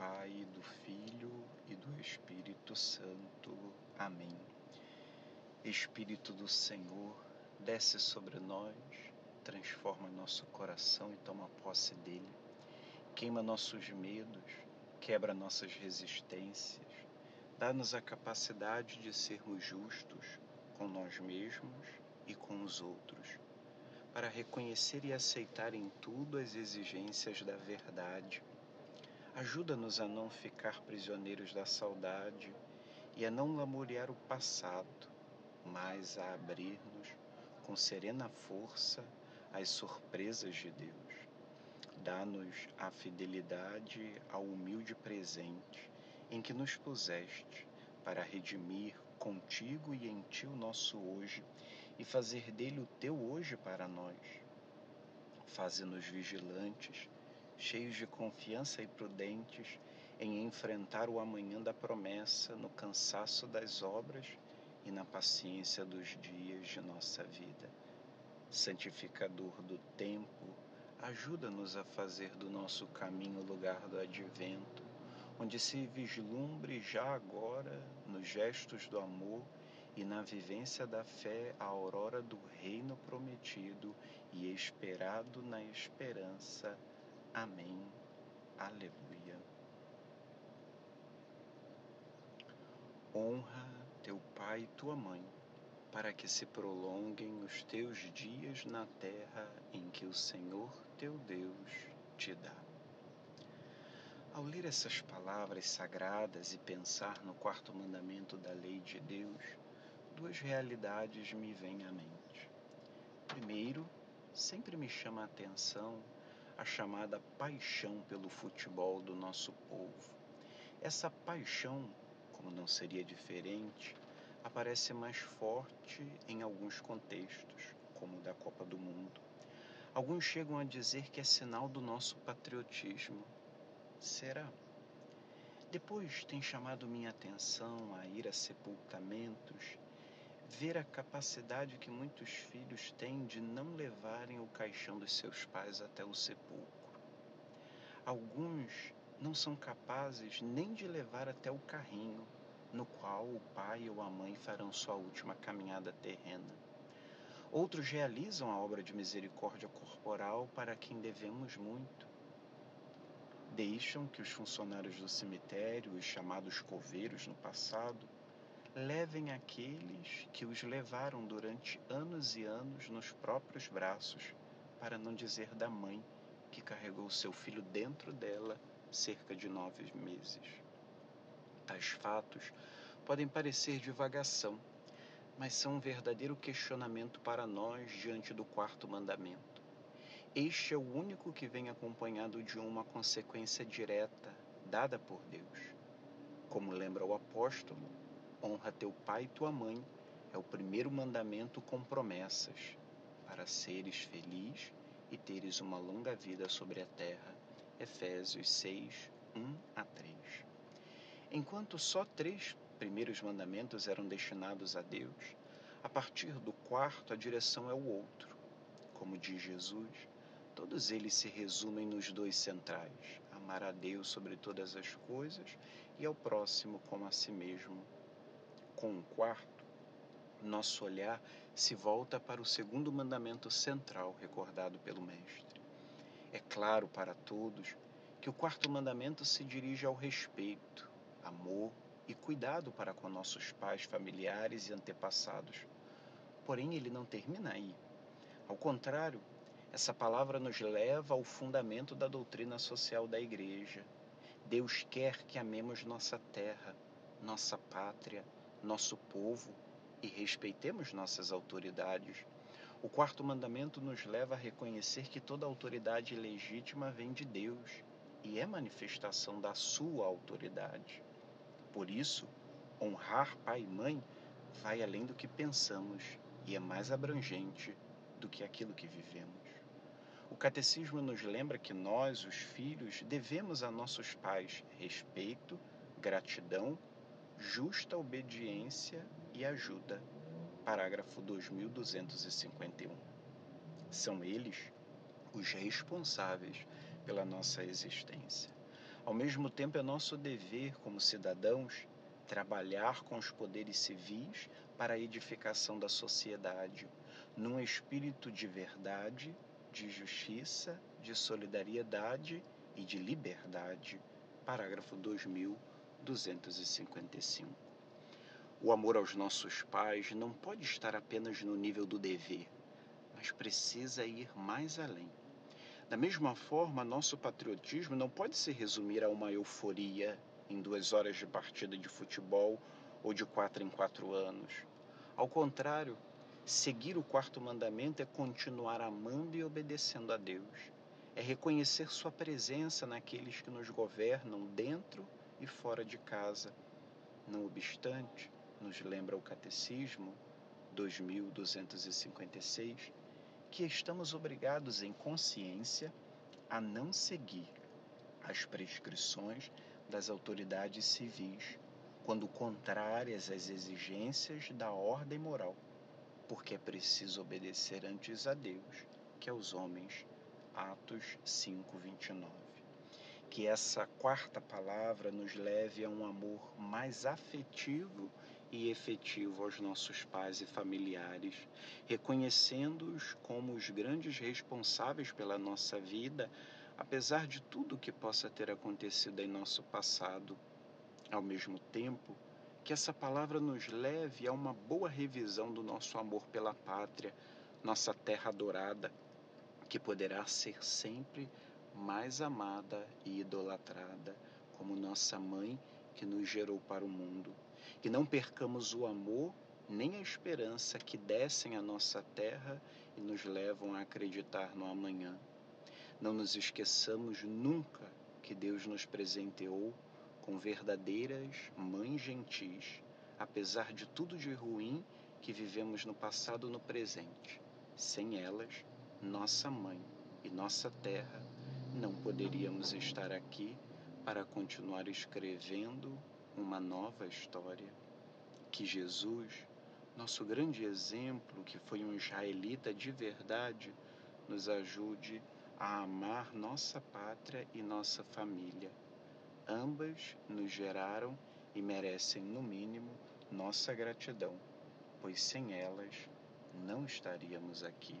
Pai, do Filho e do Espírito Santo. Amém. Espírito do Senhor, desce sobre nós, transforma nosso coração e toma posse dele. Queima nossos medos, quebra nossas resistências, dá-nos a capacidade de sermos justos com nós mesmos e com os outros, para reconhecer e aceitar em tudo as exigências da verdade Ajuda-nos a não ficar prisioneiros da saudade e a não lamuriar o passado, mas a abrir-nos com serena força às surpresas de Deus. Dá-nos a fidelidade ao humilde presente em que nos puseste para redimir contigo e em ti o nosso hoje e fazer dele o teu hoje para nós. Faze-nos vigilantes cheios de confiança e prudentes em enfrentar o amanhã da promessa no cansaço das obras e na paciência dos dias de nossa vida. Santificador do tempo, ajuda-nos a fazer do nosso caminho o lugar do advento, onde se vislumbre já agora, nos gestos do amor e na vivência da fé, a aurora do reino prometido e esperado na esperança Amém. Aleluia. Honra teu pai e tua mãe, para que se prolonguem os teus dias na terra em que o Senhor teu Deus te dá. Ao ler essas palavras sagradas e pensar no quarto mandamento da lei de Deus, duas realidades me vêm à mente. Primeiro, sempre me chama a atenção a chamada paixão pelo futebol do nosso povo. Essa paixão, como não seria diferente, aparece mais forte em alguns contextos, como o da Copa do Mundo. Alguns chegam a dizer que é sinal do nosso patriotismo. Será? Depois tem chamado minha atenção a ir a sepultamentos ver a capacidade que muitos filhos têm de não levarem o caixão dos seus pais até o sepulcro. Alguns não são capazes nem de levar até o carrinho no qual o pai ou a mãe farão sua última caminhada terrena. Outros realizam a obra de misericórdia corporal para quem devemos muito. Deixam que os funcionários do cemitério, os chamados coveiros no passado, levem aqueles que os levaram durante anos e anos nos próprios braços, para não dizer da mãe que carregou seu filho dentro dela cerca de nove meses. Tais fatos podem parecer divagação, mas são um verdadeiro questionamento para nós diante do quarto mandamento. Este é o único que vem acompanhado de uma consequência direta dada por Deus. Como lembra o apóstolo, honra teu pai e tua mãe, é o primeiro mandamento com promessas, para seres feliz e teres uma longa vida sobre a terra. Efésios 6, 1 a 3. Enquanto só três primeiros mandamentos eram destinados a Deus, a partir do quarto a direção é o outro. Como diz Jesus, todos eles se resumem nos dois centrais: amar a Deus sobre todas as coisas e ao próximo como a si mesmo com o quarto, nosso olhar se volta para o segundo mandamento central recordado pelo Mestre. É claro para todos que o quarto mandamento se dirige ao respeito, amor e cuidado para com nossos pais, familiares e antepassados. Porém, ele não termina aí. Ao contrário, essa palavra nos leva ao fundamento da doutrina social da Igreja. Deus quer que amemos nossa terra, nossa pátria, nosso povo e respeitemos nossas autoridades. O quarto mandamento nos leva a reconhecer que toda autoridade legítima vem de Deus e é manifestação da sua autoridade. Por isso, honrar pai e mãe vai além do que pensamos e é mais abrangente do que aquilo que vivemos. O catecismo nos lembra que nós, os filhos, devemos a nossos pais respeito, gratidão justa obediência e ajuda. Parágrafo 2251. São eles os responsáveis pela nossa existência. Ao mesmo tempo, é nosso dever, como cidadãos, trabalhar com os poderes civis para a edificação da sociedade, num espírito de verdade, de justiça, de solidariedade e de liberdade. Parágrafo 2255. O amor aos nossos pais não pode estar apenas no nível do dever, mas precisa ir mais além. Da mesma forma, nosso patriotismo não pode se resumir a uma euforia em duas horas de partida de futebol ou de quatro em quatro anos. Ao contrário, seguir o quarto mandamento é continuar amando e obedecendo a Deus. É reconhecer Sua presença naqueles que nos governam dentro e fora de casa. Não obstante, nos lembra o Catecismo 2256, que estamos obrigados em consciência a não seguir as prescrições das autoridades civis quando contrárias às exigências da ordem moral, porque é preciso obedecer antes a Deus que aos homens. Atos 5:29. Que essa quarta palavra nos leve a um amor mais afetivo e efetivo aos nossos pais e familiares, reconhecendo-os como os grandes responsáveis pela nossa vida, apesar de tudo que possa ter acontecido em nosso passado. Ao mesmo tempo, que essa palavra nos leve a uma boa revisão do nosso amor pela pátria, nossa terra adorada, que poderá ser sempre mais amada e idolatrada como nossa mãe que nos gerou para o mundo. Que não percamos o amor nem a esperança que descem à nossa terra e nos levam a acreditar no amanhã. Não nos esqueçamos nunca que Deus nos presenteou com verdadeiras mães gentis, apesar de tudo de ruim que vivemos no passado e no presente. Sem elas, nossa mãe e nossa terra, não poderíamos estar aqui para continuar escrevendo uma nova história. Que Jesus, nosso grande exemplo, que foi um israelita de verdade, nos ajude a amar nossa pátria e nossa família. Ambas nos geraram e merecem, no mínimo, nossa gratidão, pois sem elas não estaríamos aqui.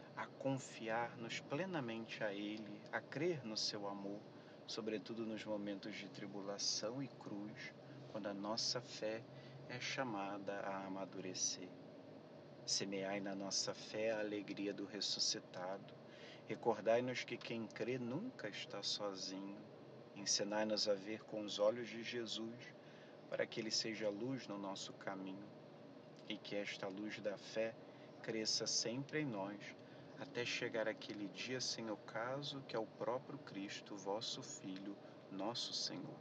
confiar-nos plenamente a Ele, a crer no seu amor, sobretudo nos momentos de tribulação e cruz, quando a nossa fé é chamada a amadurecer. Semeai na nossa fé a alegria do ressuscitado. Recordai-nos que quem crê nunca está sozinho. Ensinai-nos a ver com os olhos de Jesus, para que Ele seja luz no nosso caminho e que esta luz da fé cresça sempre em nós, até chegar aquele dia sem ocaso que é o próprio Cristo, vosso Filho, nosso Senhor.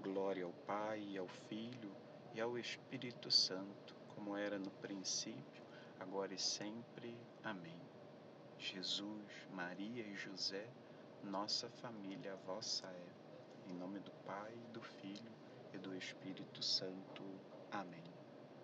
Glória ao Pai, ao Filho e ao Espírito Santo, como era no princípio, agora e sempre. Amém. Jesus, Maria e José, nossa família, vossa é. Em nome do Pai, do Filho e do Espírito Santo. Amém.